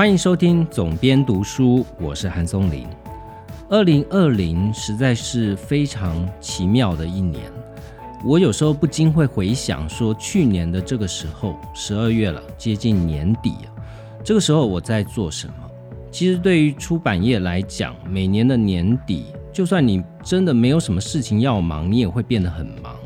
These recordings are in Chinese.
欢迎收听总编读书，我是韩松林。二零二零实在是非常奇妙的一年，我有时候不禁会回想，说去年的这个时候，十二月了，接近年底，这个时候我在做什么？其实对于出版业来讲，每年的年底，就算你真的没有什么事情要忙，你也会变得很忙。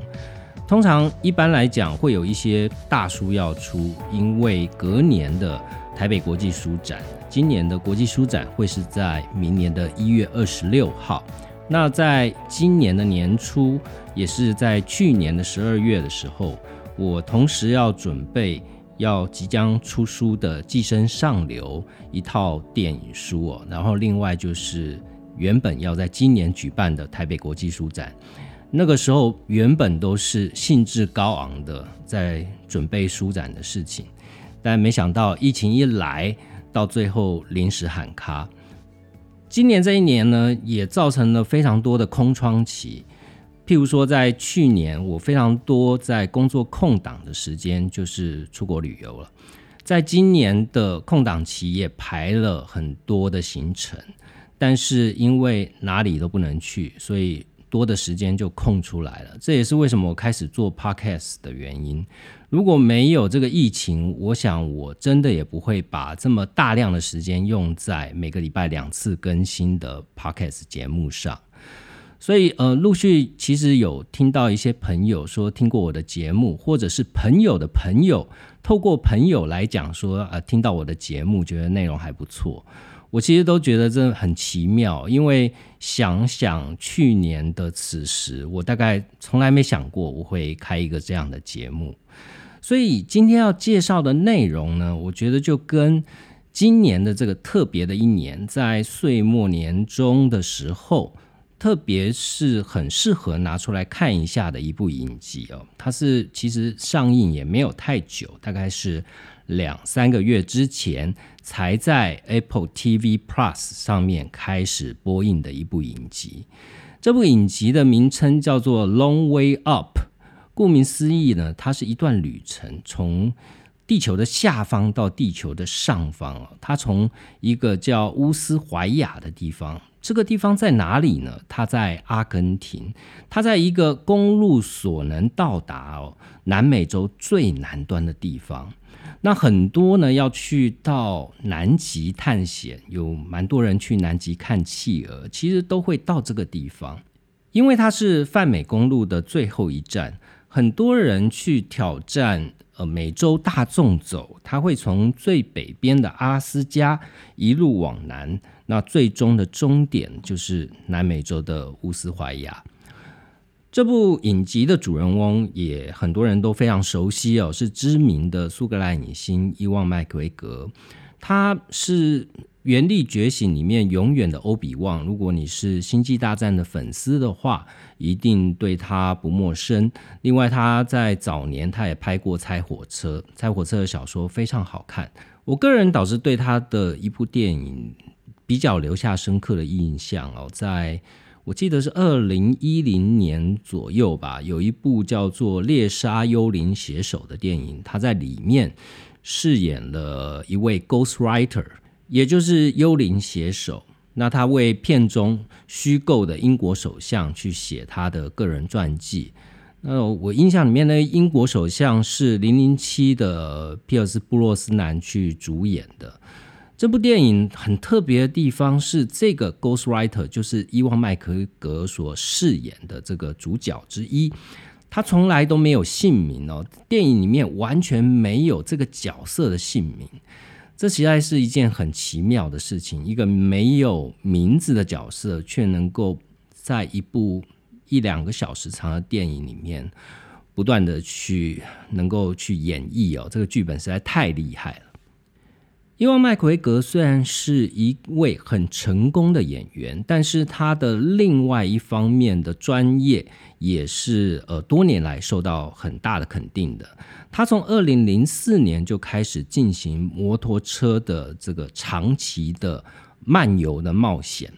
通常一般来讲，会有一些大书要出，因为隔年的台北国际书展，今年的国际书展会是在明年的一月二十六号。那在今年的年初，也是在去年的十二月的时候，我同时要准备要即将出书的《寄生上流》一套电影书哦，然后另外就是原本要在今年举办的台北国际书展。那个时候原本都是兴致高昂的在准备书展的事情，但没想到疫情一来，到最后临时喊卡。今年这一年呢，也造成了非常多的空窗期。譬如说，在去年，我非常多在工作空档的时间就是出国旅游了。在今年的空档期也排了很多的行程，但是因为哪里都不能去，所以。多的时间就空出来了，这也是为什么我开始做 podcast 的原因。如果没有这个疫情，我想我真的也不会把这么大量的时间用在每个礼拜两次更新的 podcast 节目上。所以，呃，陆续其实有听到一些朋友说听过我的节目，或者是朋友的朋友透过朋友来讲说，呃，听到我的节目，觉得内容还不错。我其实都觉得这很奇妙，因为想想去年的此时，我大概从来没想过我会开一个这样的节目。所以今天要介绍的内容呢，我觉得就跟今年的这个特别的一年，在岁末年终的时候，特别是很适合拿出来看一下的一部影集哦。它是其实上映也没有太久，大概是。两三个月之前才在 Apple TV Plus 上面开始播映的一部影集，这部影集的名称叫做《Long Way Up》。顾名思义呢，它是一段旅程，从地球的下方到地球的上方它从一个叫乌斯怀亚的地方，这个地方在哪里呢？它在阿根廷，它在一个公路所能到达哦南美洲最南端的地方。那很多呢要去到南极探险，有蛮多人去南极看企鹅，其实都会到这个地方，因为它是泛美公路的最后一站。很多人去挑战呃美洲大纵走，他会从最北边的阿拉斯加一路往南，那最终的终点就是南美洲的乌斯怀亚。这部影集的主人翁也很多人都非常熟悉哦，是知名的苏格兰影星伊旺麦克维格。他是《原力觉醒》里面永远的欧比旺。如果你是《星际大战》的粉丝的话，一定对他不陌生。另外，他在早年他也拍过《猜火车》，《猜火车》的小说非常好看。我个人倒是对他的一部电影比较留下深刻的印象哦，在。我记得是二零一零年左右吧，有一部叫做《猎杀幽灵写手》的电影，他在里面饰演了一位 ghost writer，也就是幽灵写手。那他为片中虚构的英国首相去写他的个人传记。那我印象里面呢，英国首相是零零七的皮尔斯布洛斯南去主演的。这部电影很特别的地方是，这个 Ghost Writer 就是伊万麦克格所饰演的这个主角之一，他从来都没有姓名哦，电影里面完全没有这个角色的姓名，这实在是一件很奇妙的事情。一个没有名字的角色，却能够在一部一两个小时长的电影里面，不断的去能够去演绎哦，这个剧本实在太厉害了。因为麦奎格虽然是一位很成功的演员，但是他的另外一方面的专业也是呃多年来受到很大的肯定的。他从二零零四年就开始进行摩托车的这个长期的漫游的冒险。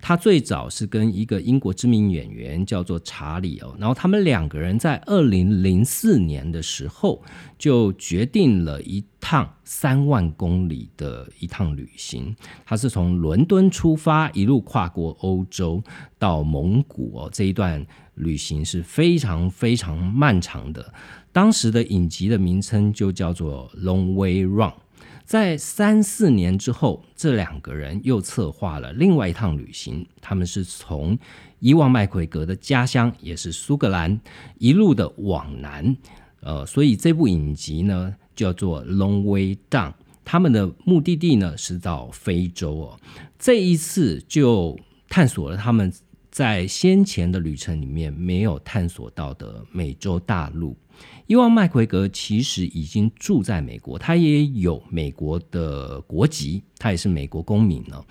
他最早是跟一个英国知名演员叫做查理哦，然后他们两个人在二零零四年的时候就决定了一趟三万公里的一趟旅行。他是从伦敦出发，一路跨过欧洲到蒙古哦，这一段旅行是非常非常漫长的。当时的影集的名称就叫做《Long Way Run》。在三四年之后，这两个人又策划了另外一趟旅行。他们是从伊万麦奎格的家乡，也是苏格兰，一路的往南。呃，所以这部影集呢叫做《Long Way Down》。他们的目的地呢是到非洲哦。这一次就探索了他们在先前的旅程里面没有探索到的美洲大陆。伊万麦奎格其实已经住在美国，他也有美国的国籍，他也是美国公民了。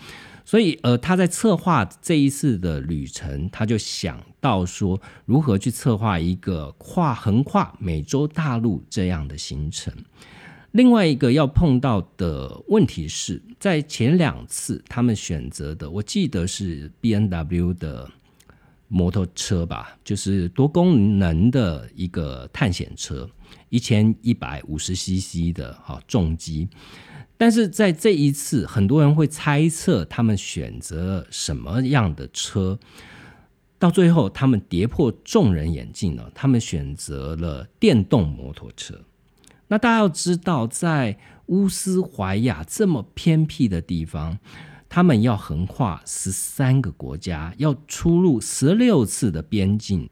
所以，呃，他在策划这一次的旅程，他就想到说，如何去策划一个跨横跨美洲大陆这样的行程。另外一个要碰到的问题是在前两次他们选择的，我记得是 B N W 的。摩托车吧，就是多功能的一个探险车，一千一百五十 CC 的哈重机。但是在这一次，很多人会猜测他们选择什么样的车，到最后他们跌破众人眼镜了，他们选择了电动摩托车。那大家要知道，在乌斯怀亚这么偏僻的地方。他们要横跨十三个国家，要出入十六次的边境。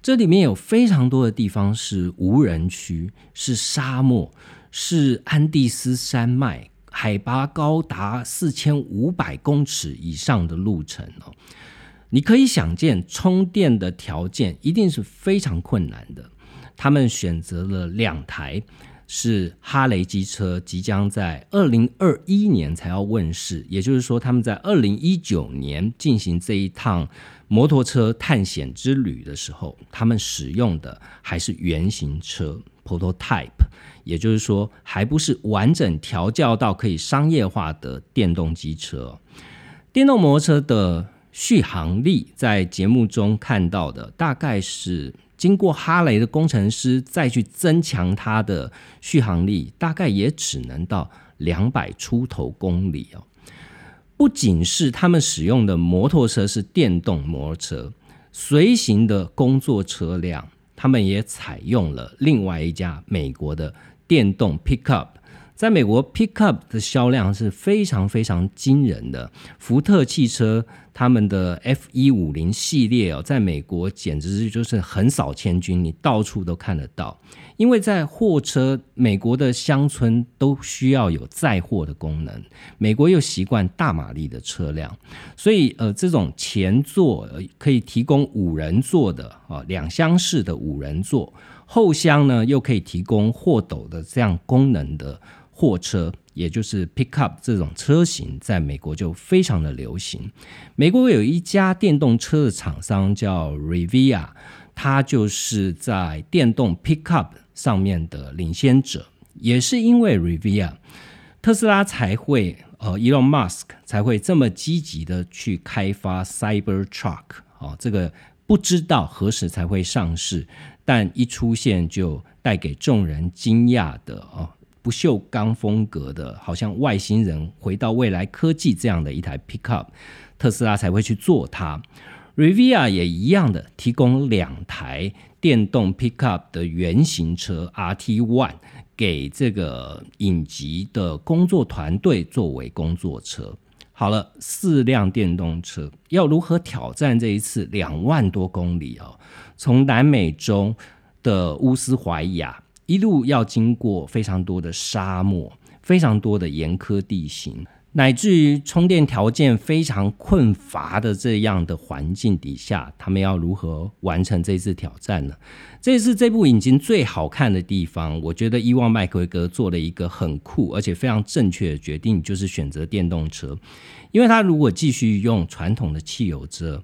这里面有非常多的地方是无人区，是沙漠，是安第斯山脉，海拔高达四千五百公尺以上的路程哦。你可以想见，充电的条件一定是非常困难的。他们选择了两台。是哈雷机车即将在二零二一年才要问世，也就是说，他们在二零一九年进行这一趟摩托车探险之旅的时候，他们使用的还是原型车 （prototype），也就是说，还不是完整调教到可以商业化的电动机车。电动摩托车的续航力，在节目中看到的大概是。经过哈雷的工程师再去增强它的续航力，大概也只能到两百出头公里哦。不仅是他们使用的摩托车是电动摩托车，随行的工作车辆，他们也采用了另外一家美国的电动 pickup。在美国，pickup 的销量是非常非常惊人的。福特汽车他们的 F 一五零系列哦，在美国简直是就是横扫千军，你到处都看得到。因为在货车，美国的乡村都需要有载货的功能，美国又习惯大马力的车辆，所以呃，这种前座可以提供五人座的啊两厢式的五人座，后厢呢又可以提供货斗的这样功能的。货车，也就是 pickup 这种车型，在美国就非常的流行。美国有一家电动车的厂商叫 Rivia，它就是在电动 pickup 上面的领先者。也是因为 Rivia，特斯拉才会呃，Elon Musk 才会这么积极的去开发 Cyber Truck 哦，这个不知道何时才会上市，但一出现就带给众人惊讶的哦。不锈钢风格的，好像外星人回到未来科技这样的一台 pickup，特斯拉才会去做它。Rivia 也一样的，提供两台电动 pickup 的原型车 RT One 给这个影集的工作团队作为工作车。好了，四辆电动车要如何挑战这一次两万多公里哦？从南美洲的乌斯怀亚。一路要经过非常多的沙漠，非常多的严苛地形，乃至于充电条件非常困乏的这样的环境底下，他们要如何完成这次挑战呢？这是这部影集最好看的地方。我觉得伊万麦奎格做了一个很酷而且非常正确的决定，就是选择电动车，因为他如果继续用传统的汽油车，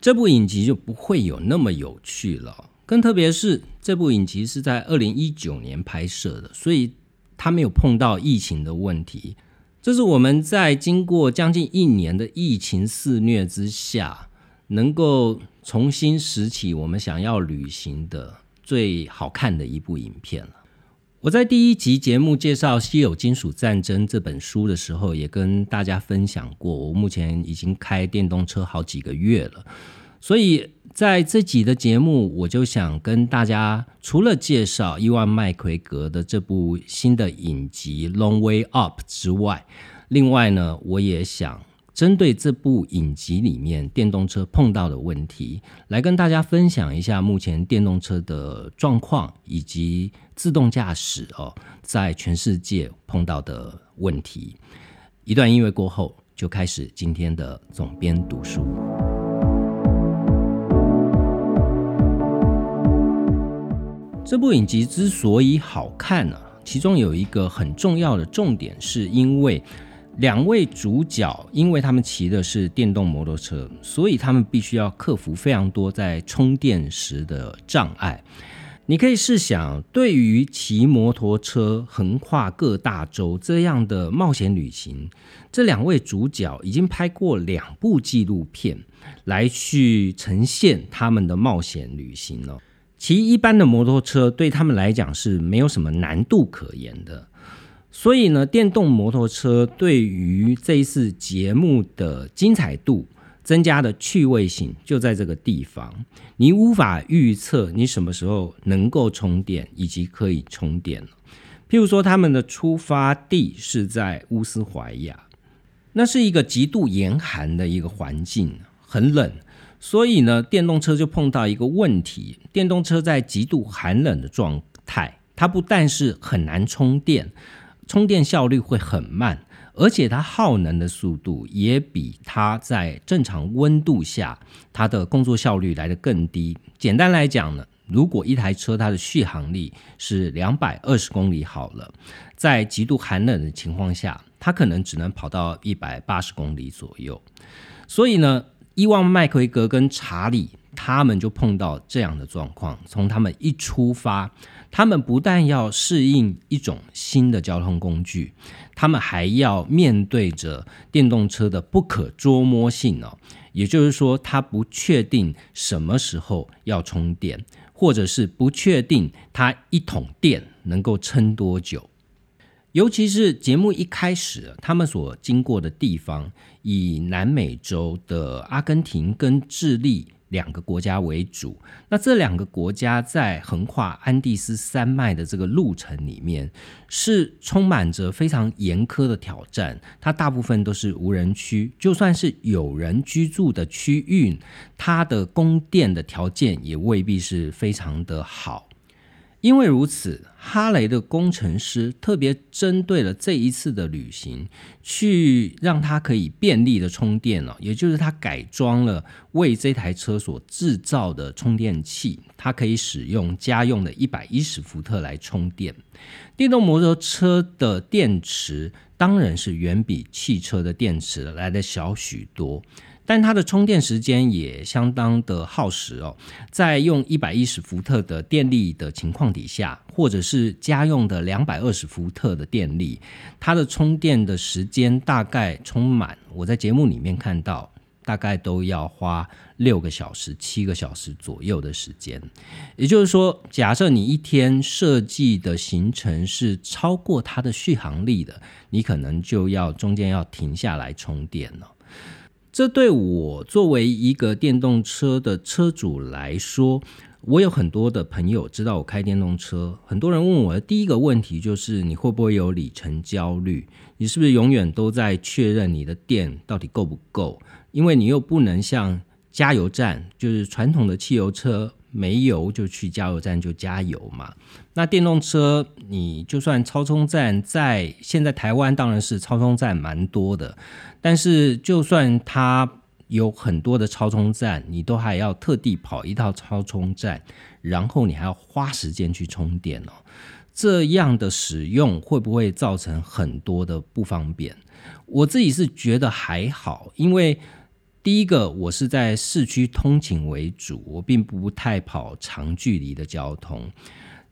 这部影集就不会有那么有趣了。更特别是这部影集是在二零一九年拍摄的，所以他没有碰到疫情的问题。这是我们在经过将近一年的疫情肆虐之下，能够重新拾起我们想要旅行的最好看的一部影片了。我在第一集节目介绍《稀有金属战争》这本书的时候，也跟大家分享过，我目前已经开电动车好几个月了，所以。在这集的节目，我就想跟大家除了介绍伊万麦奎格的这部新的影集《Long Way Up》之外，另外呢，我也想针对这部影集里面电动车碰到的问题，来跟大家分享一下目前电动车的状况以及自动驾驶哦，在全世界碰到的问题。一段音乐过后，就开始今天的总编读书。这部影集之所以好看呢，其中有一个很重要的重点，是因为两位主角，因为他们骑的是电动摩托车，所以他们必须要克服非常多在充电时的障碍。你可以试想，对于骑摩托车横跨各大洲这样的冒险旅行，这两位主角已经拍过两部纪录片来去呈现他们的冒险旅行了。骑一般的摩托车对他们来讲是没有什么难度可言的，所以呢，电动摩托车对于这一次节目的精彩度增加的趣味性就在这个地方。你无法预测你什么时候能够充电以及可以充电譬如说，他们的出发地是在乌斯怀亚，那是一个极度严寒的一个环境，很冷。所以呢，电动车就碰到一个问题：电动车在极度寒冷的状态，它不但是很难充电，充电效率会很慢，而且它耗能的速度也比它在正常温度下它的工作效率来得更低。简单来讲呢，如果一台车它的续航力是两百二十公里好了，在极度寒冷的情况下，它可能只能跑到一百八十公里左右。所以呢。伊万麦奎格跟查理他们就碰到这样的状况。从他们一出发，他们不但要适应一种新的交通工具，他们还要面对着电动车的不可捉摸性哦。也就是说，他不确定什么时候要充电，或者是不确定他一桶电能够撑多久。尤其是节目一开始，他们所经过的地方，以南美洲的阿根廷跟智利两个国家为主。那这两个国家在横跨安第斯山脉的这个路程里面，是充满着非常严苛的挑战。它大部分都是无人区，就算是有人居住的区域，它的供电的条件也未必是非常的好。因为如此，哈雷的工程师特别针对了这一次的旅行，去让它可以便利的充电了。也就是他改装了为这台车所制造的充电器，它可以使用家用的一百一十伏特来充电。电动摩托车的电池当然是远比汽车的电池来的小许多。但它的充电时间也相当的耗时哦，在用一百一十伏特的电力的情况底下，或者是家用的两百二十伏特的电力，它的充电的时间大概充满，我在节目里面看到，大概都要花六个小时、七个小时左右的时间。也就是说，假设你一天设计的行程是超过它的续航力的，你可能就要中间要停下来充电了。这对我作为一个电动车的车主来说，我有很多的朋友知道我开电动车。很多人问我的第一个问题就是：你会不会有里程焦虑？你是不是永远都在确认你的电到底够不够？因为你又不能像加油站，就是传统的汽油车。没油就去加油站就加油嘛。那电动车，你就算超充站在现在台湾当然是超充站蛮多的，但是就算它有很多的超充站，你都还要特地跑一套超充站，然后你还要花时间去充电哦。这样的使用会不会造成很多的不方便？我自己是觉得还好，因为。第一个，我是在市区通勤为主，我并不太跑长距离的交通。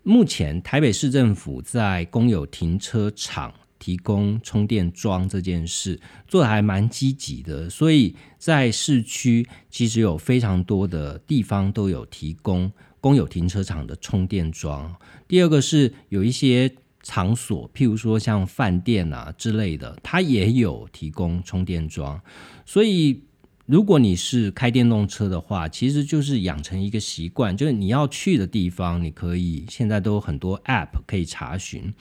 目前台北市政府在公有停车场提供充电桩这件事做的还蛮积极的，所以在市区其实有非常多的地方都有提供公有停车场的充电桩。第二个是有一些场所，譬如说像饭店啊之类的，它也有提供充电桩，所以。如果你是开电动车的话，其实就是养成一个习惯，就是你要去的地方，你可以现在都有很多 App 可以查询，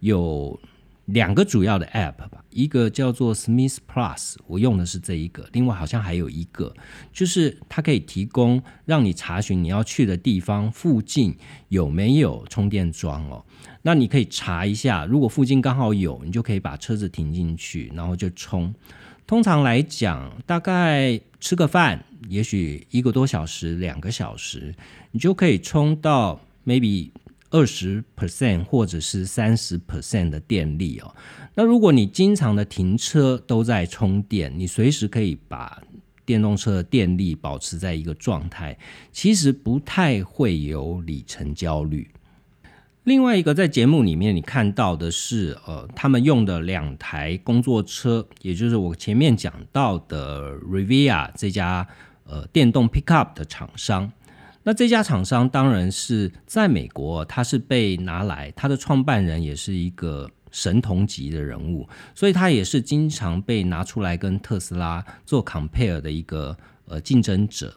有两个主要的 App 吧，一个叫做 Smith Plus，我用的是这一个，另外好像还有一个，就是它可以提供让你查询你要去的地方附近有没有充电桩哦，那你可以查一下，如果附近刚好有，你就可以把车子停进去，然后就充。通常来讲，大概吃个饭，也许一个多小时、两个小时，你就可以充到 maybe 二十 percent 或者是三十 percent 的电力哦。那如果你经常的停车都在充电，你随时可以把电动车的电力保持在一个状态，其实不太会有里程焦虑。另外一个在节目里面你看到的是，呃，他们用的两台工作车，也就是我前面讲到的 Rivia 这家呃电动 pickup 的厂商。那这家厂商当然是在美国，它是被拿来，它的创办人也是一个神童级的人物，所以他也是经常被拿出来跟特斯拉做 compare 的一个呃竞争者。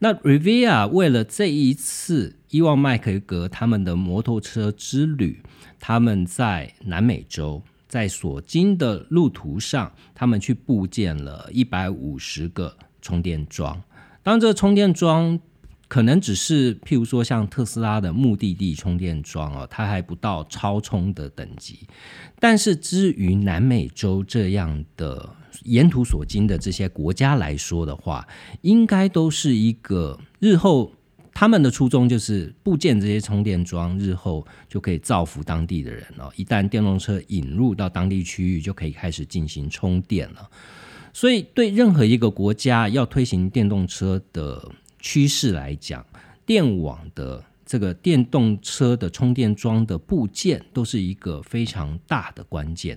那 Rivia 为了这一次伊万麦克格他们的摩托车之旅，他们在南美洲在所经的路途上，他们去布建了一百五十个充电桩。当这充电桩可能只是譬如说像特斯拉的目的地充电桩哦，它还不到超充的等级。但是至于南美洲这样的，沿途所经的这些国家来说的话，应该都是一个日后他们的初衷就是部件这些充电桩，日后就可以造福当地的人了。一旦电动车引入到当地区域，就可以开始进行充电了。所以，对任何一个国家要推行电动车的趋势来讲，电网的这个电动车的充电桩的部件都是一个非常大的关键。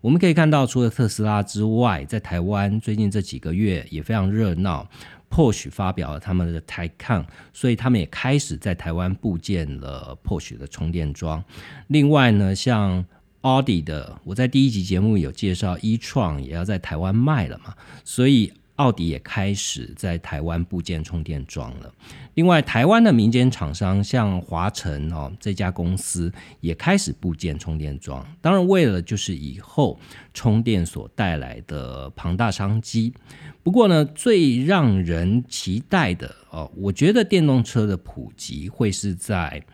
我们可以看到，除了特斯拉之外，在台湾最近这几个月也非常热闹。Posh 发表了他们的 Taycan，所以他们也开始在台湾布建了 posh 的充电桩。另外呢，像 Audi 的，我在第一集节目有介绍，e-tron 也要在台湾卖了嘛，所以。奥迪也开始在台湾部件充电桩了。另外，台湾的民间厂商像华晨哦这家公司也开始部件充电桩。当然，为了就是以后充电所带来的庞大商机。不过呢，最让人期待的哦，我觉得电动车的普及会是在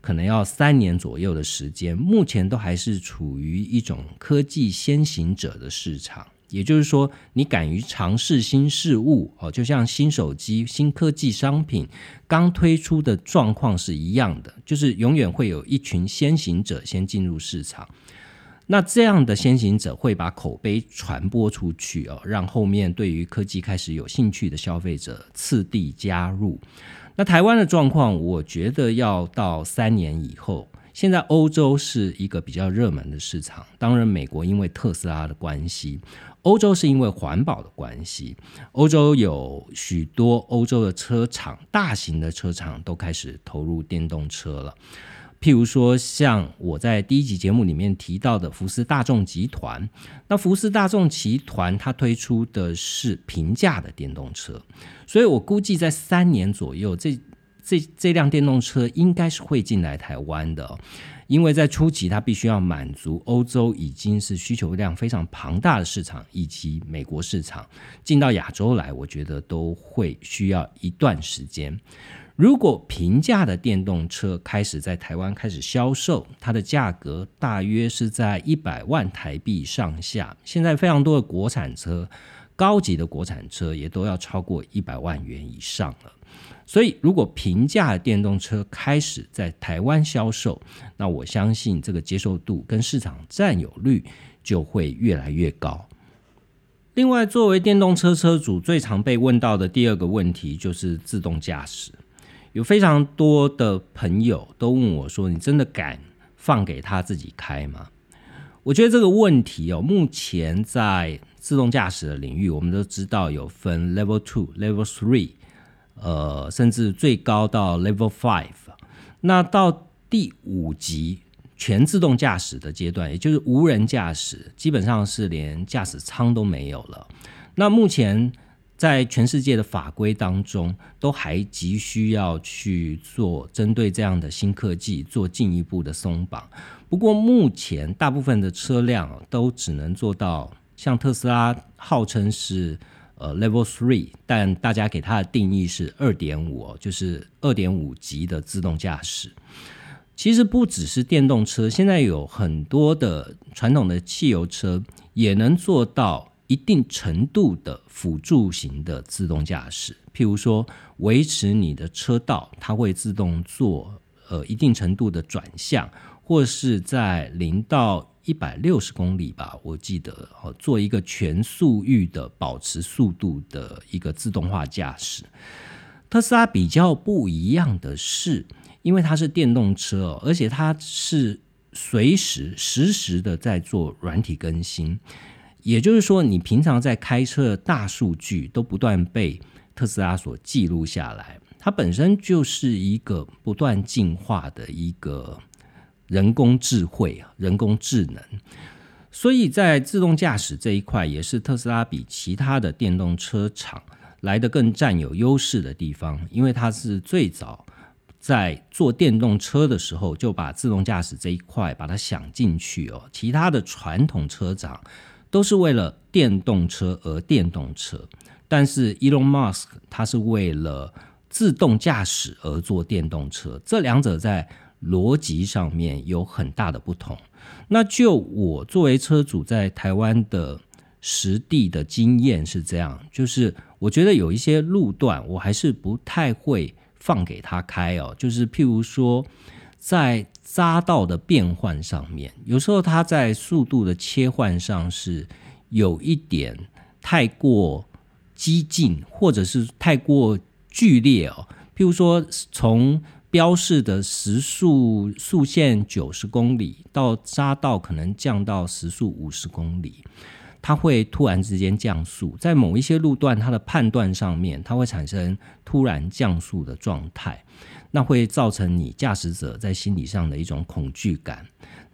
可能要三年左右的时间。目前都还是处于一种科技先行者的市场。也就是说，你敢于尝试新事物哦，就像新手机、新科技商品刚推出的状况是一样的，就是永远会有一群先行者先进入市场。那这样的先行者会把口碑传播出去哦，让后面对于科技开始有兴趣的消费者次第加入。那台湾的状况，我觉得要到三年以后。现在欧洲是一个比较热门的市场，当然美国因为特斯拉的关系，欧洲是因为环保的关系。欧洲有许多欧洲的车厂，大型的车厂都开始投入电动车了。譬如说，像我在第一集节目里面提到的福斯大众集团，那福斯大众集团它推出的是平价的电动车，所以我估计在三年左右这。这这辆电动车应该是会进来台湾的，因为在初期它必须要满足欧洲已经是需求量非常庞大的市场，以及美国市场进到亚洲来，我觉得都会需要一段时间。如果平价的电动车开始在台湾开始销售，它的价格大约是在一百万台币上下。现在非常多的国产车，高级的国产车也都要超过一百万元以上了。所以，如果平价电动车开始在台湾销售，那我相信这个接受度跟市场占有率就会越来越高。另外，作为电动车车主，最常被问到的第二个问题就是自动驾驶。有非常多的朋友都问我说：“你真的敢放给他自己开吗？”我觉得这个问题哦，目前在自动驾驶的领域，我们都知道有分 Level Two、Level Three，呃，甚至最高到 Level Five。那到第五级全自动驾驶的阶段，也就是无人驾驶，基本上是连驾驶舱都没有了。那目前在全世界的法规当中，都还急需要去做针对这样的新科技做进一步的松绑。不过目前大部分的车辆都只能做到像特斯拉号称是呃 Level Three，但大家给它的定义是二点五，就是二点五级的自动驾驶。其实不只是电动车，现在有很多的传统的汽油车也能做到。一定程度的辅助型的自动驾驶，譬如说维持你的车道，它会自动做呃一定程度的转向，或是在零到一百六十公里吧，我记得哦，做一个全速域的保持速度的一个自动化驾驶。特斯拉比较不一样的是，因为它是电动车，而且它是随时实时的在做软体更新。也就是说，你平常在开车的大数据都不断被特斯拉所记录下来，它本身就是一个不断进化的一个人工智慧啊，人工智能。所以在自动驾驶这一块，也是特斯拉比其他的电动车厂来的更占有优势的地方，因为它是最早在做电动车的时候就把自动驾驶这一块把它想进去哦，其他的传统车厂。都是为了电动车而电动车，但是 Elon Musk 他是为了自动驾驶而做电动车，这两者在逻辑上面有很大的不同。那就我作为车主在台湾的实地的经验是这样，就是我觉得有一些路段我还是不太会放给他开哦，就是譬如说在。匝道的变换上面，有时候它在速度的切换上是有一点太过激进，或者是太过剧烈哦。譬如说，从标示的时速速限九十公里到匝道可能降到时速五十公里，它会突然之间降速，在某一些路段，它的判断上面，它会产生突然降速的状态。那会造成你驾驶者在心理上的一种恐惧感。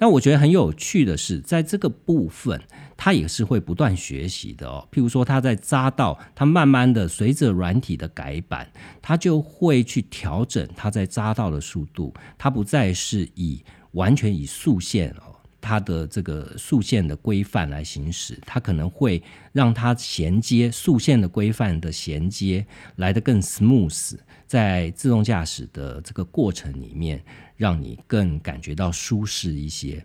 那我觉得很有趣的是，在这个部分，它也是会不断学习的哦。譬如说，它在扎道，它慢慢的随着软体的改版，它就会去调整它在扎道的速度，它不再是以完全以速线哦。它的这个速线的规范来行驶，它可能会让它衔接速线的规范的衔接来得更 smooth，在自动驾驶的这个过程里面，让你更感觉到舒适一些。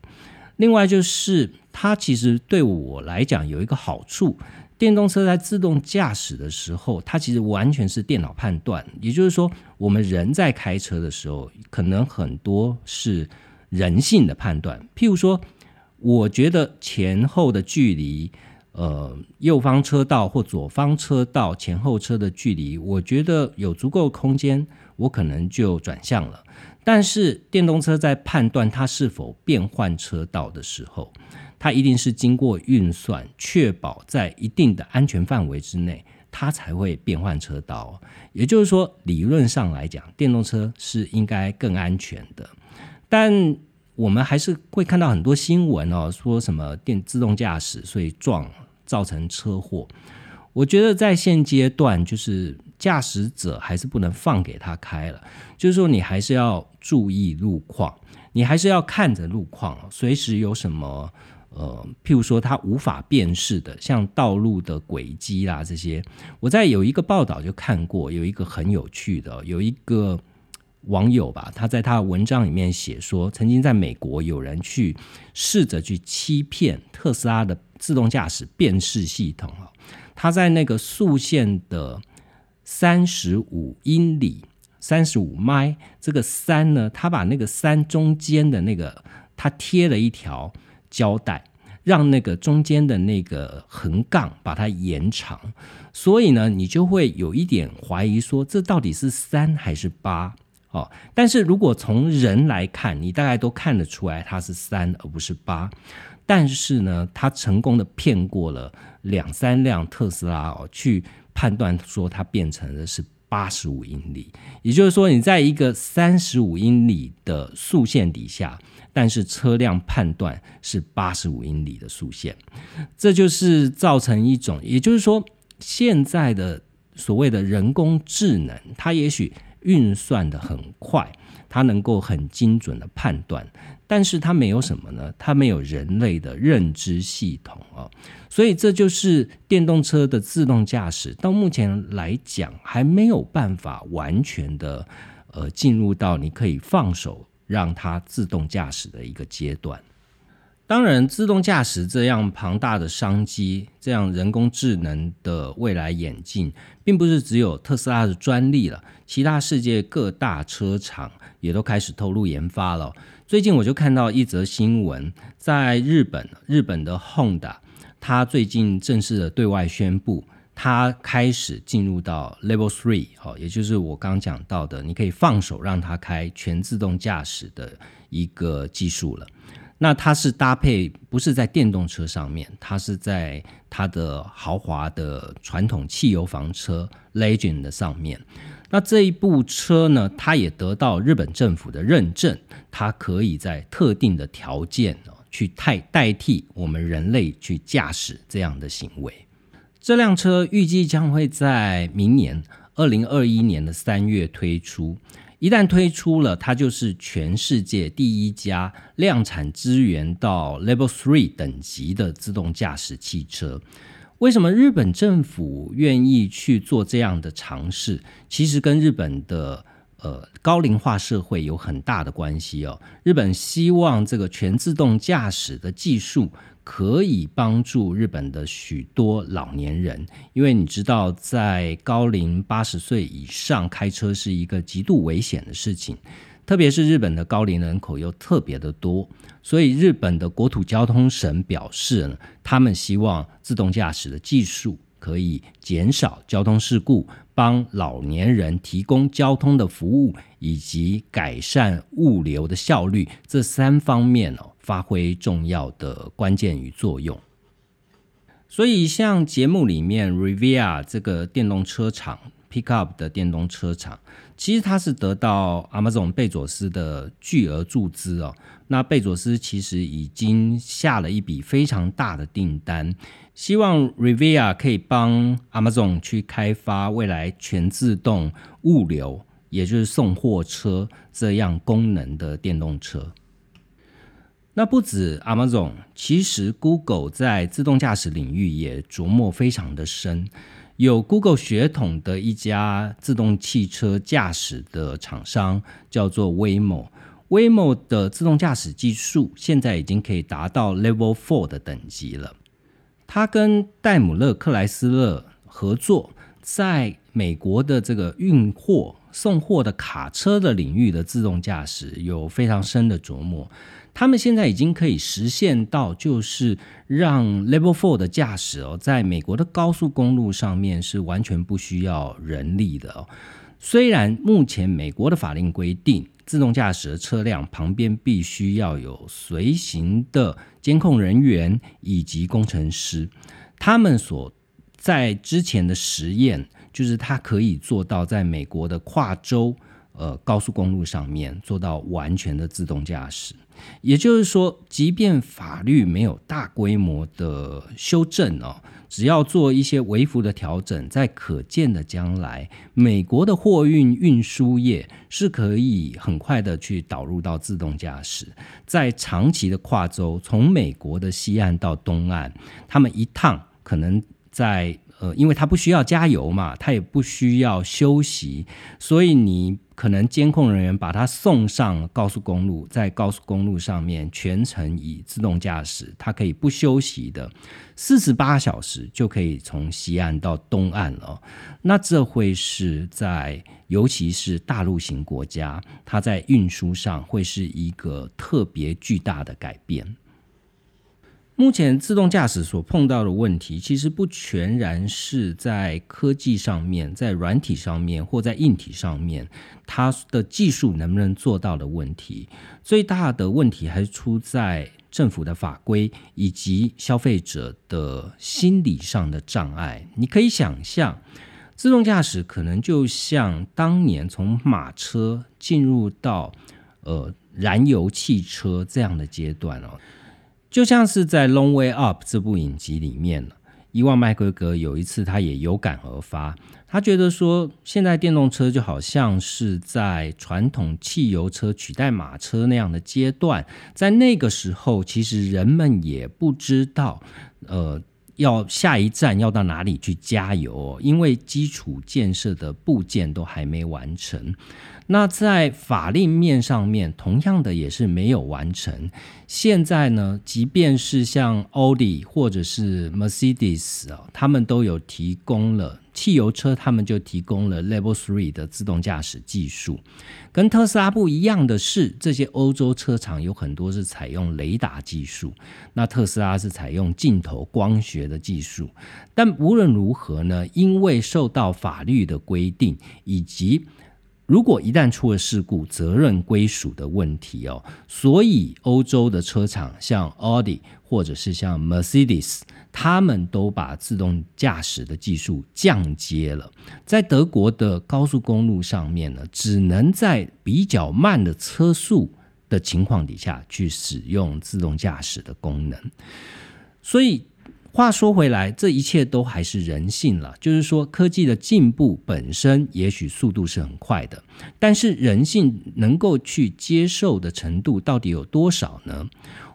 另外就是它其实对我来讲有一个好处，电动车在自动驾驶的时候，它其实完全是电脑判断，也就是说，我们人在开车的时候，可能很多是。人性的判断，譬如说，我觉得前后的距离，呃，右方车道或左方车道前后车的距离，我觉得有足够空间，我可能就转向了。但是电动车在判断它是否变换车道的时候，它一定是经过运算，确保在一定的安全范围之内，它才会变换车道。也就是说，理论上来讲，电动车是应该更安全的。但我们还是会看到很多新闻哦，说什么电自动驾驶所以撞造成车祸。我觉得在现阶段，就是驾驶者还是不能放给他开了，就是说你还是要注意路况，你还是要看着路况，随时有什么呃，譬如说他无法辨识的，像道路的轨迹啦这些。我在有一个报道就看过，有一个很有趣的，有一个。网友吧，他在他的文章里面写说，曾经在美国有人去试着去欺骗特斯拉的自动驾驶辨识系统啊，他在那个速限的三十五英里、三十五迈这个三呢，他把那个三中间的那个他贴了一条胶带，让那个中间的那个横杠把它延长，所以呢，你就会有一点怀疑说，这到底是三还是八？哦，但是如果从人来看，你大概都看得出来它是三而不是八。但是呢，他成功的骗过了两三辆特斯拉哦，去判断说它变成的是八十五英里，也就是说，你在一个三十五英里的速线底下，但是车辆判断是八十五英里的速线，这就是造成一种，也就是说，现在的所谓的人工智能，它也许运算的很快。它能够很精准的判断，但是它没有什么呢？它没有人类的认知系统啊，所以这就是电动车的自动驾驶到目前来讲还没有办法完全的呃进入到你可以放手让它自动驾驶的一个阶段。当然，自动驾驶这样庞大的商机，这样人工智能的未来演进，并不是只有特斯拉的专利了，其他世界各大车厂。也都开始投入研发了。最近我就看到一则新闻，在日本，日本的 Honda，它最近正式的对外宣布，它开始进入到 Level Three，好，也就是我刚讲到的，你可以放手让它开全自动驾驶的一个技术了。那它是搭配，不是在电动车上面，它是在它的豪华的传统汽油房车 Legend 的上面。那这一部车呢，它也得到日本政府的认证，它可以在特定的条件去代代替我们人类去驾驶这样的行为。这辆车预计将会在明年二零二一年的三月推出。一旦推出了，它就是全世界第一家量产支援到 Level Three 等级的自动驾驶汽车。为什么日本政府愿意去做这样的尝试？其实跟日本的呃高龄化社会有很大的关系哦。日本希望这个全自动驾驶的技术可以帮助日本的许多老年人，因为你知道，在高龄八十岁以上开车是一个极度危险的事情。特别是日本的高龄人口又特别的多，所以日本的国土交通省表示呢，他们希望自动驾驶的技术可以减少交通事故，帮老年人提供交通的服务，以及改善物流的效率，这三方面哦，发挥重要的关键与作用。所以，像节目里面 Rivia 这个电动车厂。Pickup 的电动车厂，其实它是得到 Amazon 贝佐斯的巨额注资哦。那贝佐斯其实已经下了一笔非常大的订单，希望 Rivia 可以帮 Amazon 去开发未来全自动物流，也就是送货车这样功能的电动车。那不止 Amazon，其实 Google 在自动驾驶领域也琢磨非常的深。有 Google 血统的一家自动汽车驾驶的厂商叫做 Waymo，Waymo 的自动驾驶技术现在已经可以达到 Level Four 的等级了。它跟戴姆勒克莱斯勒合作，在美国的这个运货送货的卡车的领域的自动驾驶有非常深的琢磨。他们现在已经可以实现到，就是让 Level Four 的驾驶哦，在美国的高速公路上面是完全不需要人力的哦。虽然目前美国的法令规定，自动驾驶的车辆旁边必须要有随行的监控人员以及工程师，他们所在之前的实验，就是它可以做到在美国的跨州呃高速公路上面做到完全的自动驾驶。也就是说，即便法律没有大规模的修正哦，只要做一些微幅的调整，在可见的将来，美国的货运运输业是可以很快的去导入到自动驾驶。在长期的跨州，从美国的西岸到东岸，他们一趟可能在。呃，因为它不需要加油嘛，它也不需要休息，所以你可能监控人员把它送上高速公路，在高速公路上面全程以自动驾驶，它可以不休息的，四十八小时就可以从西岸到东岸了。那这会是在尤其是大陆型国家，它在运输上会是一个特别巨大的改变。目前自动驾驶所碰到的问题，其实不全然是在科技上面、在软体上面或在硬体上面，它的技术能不能做到的问题。最大的问题还是出在政府的法规以及消费者的心理上的障碍。你可以想象，自动驾驶可能就像当年从马车进入到呃燃油汽车这样的阶段哦，就像是在《Long Way Up》这部影集里面伊万麦奎格有一次他也有感而发。他觉得说，现在电动车就好像是在传统汽油车取代马车那样的阶段，在那个时候，其实人们也不知道，呃，要下一站要到哪里去加油，因为基础建设的部件都还没完成。那在法令面上面，同样的也是没有完成。现在呢，即便是像奥迪或者是 Mercedes 啊，他们都有提供了汽油车，他们就提供了 Level Three 的自动驾驶技术。跟特斯拉不一样的是，这些欧洲车厂有很多是采用雷达技术，那特斯拉是采用镜头光学的技术。但无论如何呢，因为受到法律的规定以及如果一旦出了事故，责任归属的问题哦，所以欧洲的车厂像奥迪或者是像 Mercedes，他们都把自动驾驶的技术降阶了。在德国的高速公路上面呢，只能在比较慢的车速的情况底下去使用自动驾驶的功能，所以。话说回来，这一切都还是人性了。就是说，科技的进步本身也许速度是很快的，但是人性能够去接受的程度到底有多少呢？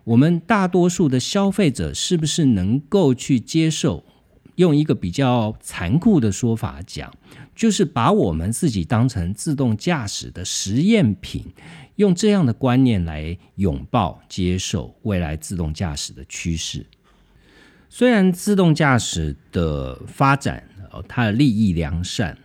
我们大多数的消费者是不是能够去接受？用一个比较残酷的说法讲，就是把我们自己当成自动驾驶的实验品，用这样的观念来拥抱、接受未来自动驾驶的趋势。虽然自动驾驶的发展，哦，它的利益良善，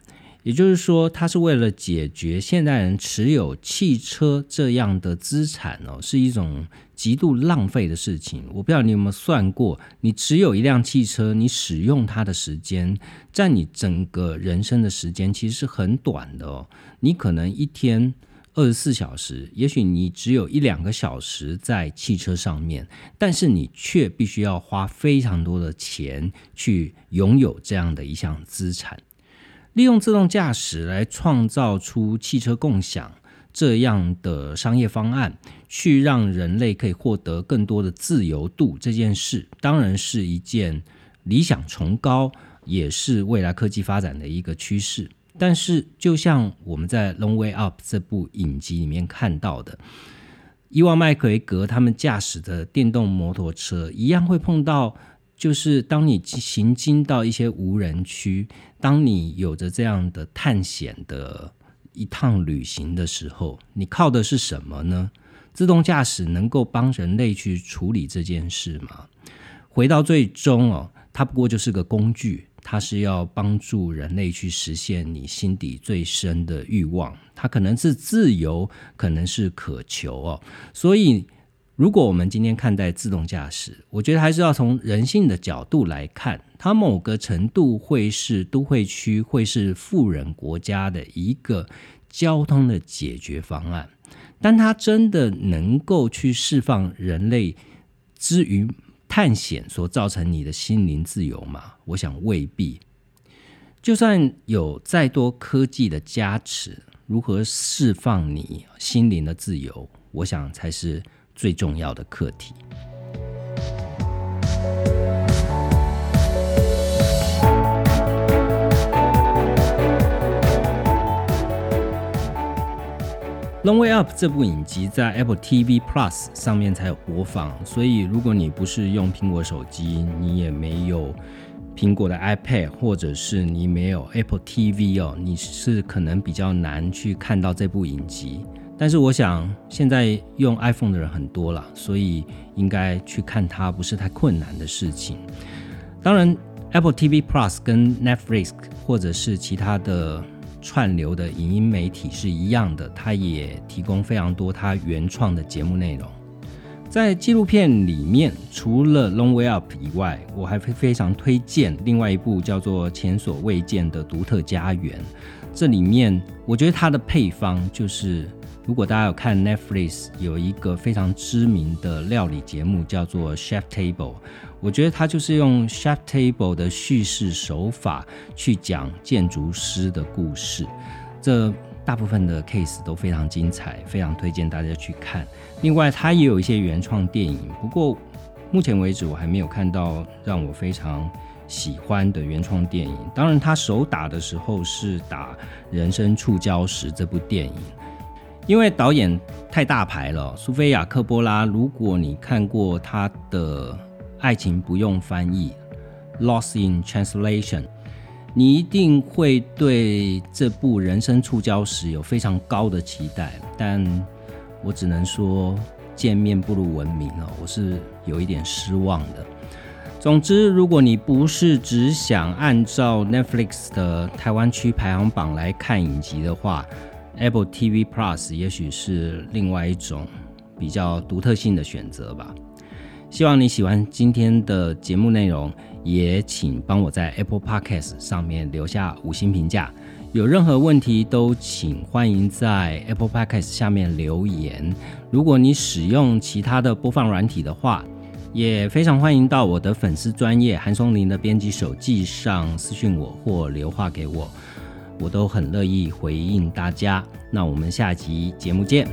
也就是说，它是为了解决现代人持有汽车这样的资产哦，是一种极度浪费的事情。我不知道你有没有算过，你持有一辆汽车，你使用它的时间，占你整个人生的时间其实是很短的哦。你可能一天。二十四小时，也许你只有一两个小时在汽车上面，但是你却必须要花非常多的钱去拥有这样的一项资产。利用自动驾驶来创造出汽车共享这样的商业方案，去让人类可以获得更多的自由度，这件事当然是一件理想崇高，也是未来科技发展的一个趋势。但是，就像我们在《Long Way Up》这部影集里面看到的，伊万麦奎格他们驾驶的电动摩托车一样会碰到，就是当你行经到一些无人区，当你有着这样的探险的一趟旅行的时候，你靠的是什么呢？自动驾驶能够帮人类去处理这件事吗？回到最终哦，它不过就是个工具。它是要帮助人类去实现你心底最深的欲望，它可能是自由，可能是渴求哦。所以，如果我们今天看待自动驾驶，我觉得还是要从人性的角度来看，它某个程度会是都会区，会是富人国家的一个交通的解决方案，但它真的能够去释放人类之于。探险所造成你的心灵自由嘛？我想未必。就算有再多科技的加持，如何释放你心灵的自由，我想才是最重要的课题。《Long Way Up》这部影集在 Apple TV Plus 上面才有播放，所以如果你不是用苹果手机，你也没有苹果的 iPad，或者是你没有 Apple TV 哦，你是可能比较难去看到这部影集。但是我想现在用 iPhone 的人很多了，所以应该去看它不是太困难的事情。当然，Apple TV Plus 跟 Netflix 或者是其他的。串流的影音媒体是一样的，它也提供非常多它原创的节目内容。在纪录片里面，除了《Long Way Up》以外，我还会非常推荐另外一部叫做《前所未见的独特家园》。这里面，我觉得它的配方就是如果大家有看 Netflix 有一个非常知名的料理节目叫做 Chef Table，我觉得它就是用 Chef Table 的叙事手法去讲建筑师的故事。这大部分的 case 都非常精彩，非常推荐大家去看。另外，它也有一些原创电影，不过目前为止我还没有看到让我非常喜欢的原创电影。当然，他手打的时候是打《人生触礁时》这部电影，因为导演太大牌了，苏菲亚·科波拉。如果你看过他的《爱情不用翻译》（Lost in Translation）。你一定会对这部《人生触礁时》有非常高的期待，但我只能说见面不如闻名哦，我是有一点失望的。总之，如果你不是只想按照 Netflix 的台湾区排行榜来看影集的话，Apple TV Plus 也许是另外一种比较独特性的选择吧。希望你喜欢今天的节目内容。也请帮我在 Apple Podcast 上面留下五星评价。有任何问题都请欢迎在 Apple Podcast 下面留言。如果你使用其他的播放软体的话，也非常欢迎到我的粉丝专业韩松林的编辑手记上私讯我或留话给我，我都很乐意回应大家。那我们下集节目见。